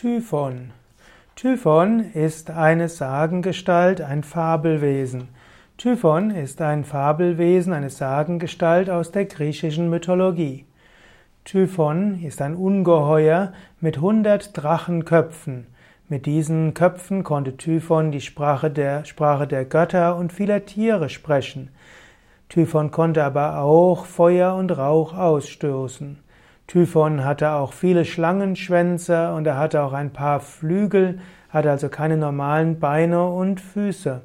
Typhon. Typhon ist eine Sagengestalt, ein Fabelwesen. Typhon ist ein Fabelwesen, eine Sagengestalt aus der griechischen Mythologie. Typhon ist ein Ungeheuer mit hundert Drachenköpfen. Mit diesen Köpfen konnte Typhon die Sprache der, Sprache der Götter und vieler Tiere sprechen. Typhon konnte aber auch Feuer und Rauch ausstoßen. Typhon hatte auch viele Schlangenschwänze und er hatte auch ein paar Flügel, hatte also keine normalen Beine und Füße.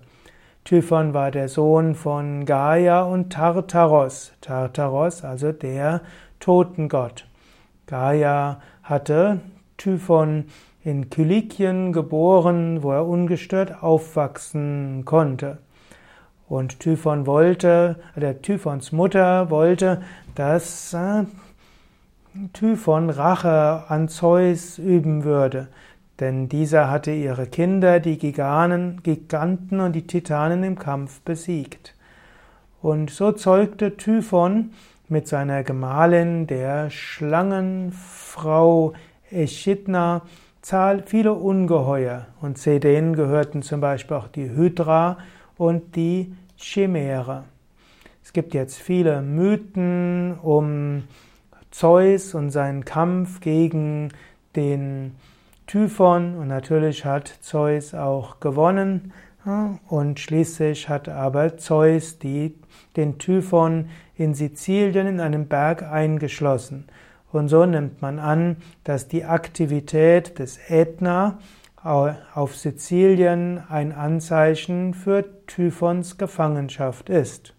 Typhon war der Sohn von Gaia und Tartaros. Tartaros, also der Totengott. Gaia hatte Typhon in Kilikien geboren, wo er ungestört aufwachsen konnte. Und Typhon wollte, der Typhons Mutter wollte, dass äh, Typhon Rache an Zeus üben würde, denn dieser hatte ihre Kinder, die Giganen, Giganten und die Titanen im Kampf besiegt. Und so zeugte Typhon mit seiner Gemahlin, der Schlangenfrau Echidna, viele Ungeheuer. Und zu denen gehörten zum Beispiel auch die Hydra und die Chimäre. Es gibt jetzt viele Mythen um Zeus und seinen Kampf gegen den Typhon und natürlich hat Zeus auch gewonnen und schließlich hat aber Zeus die, den Typhon in Sizilien in einem Berg eingeschlossen. Und so nimmt man an, dass die Aktivität des Ätna auf Sizilien ein Anzeichen für Typhons Gefangenschaft ist.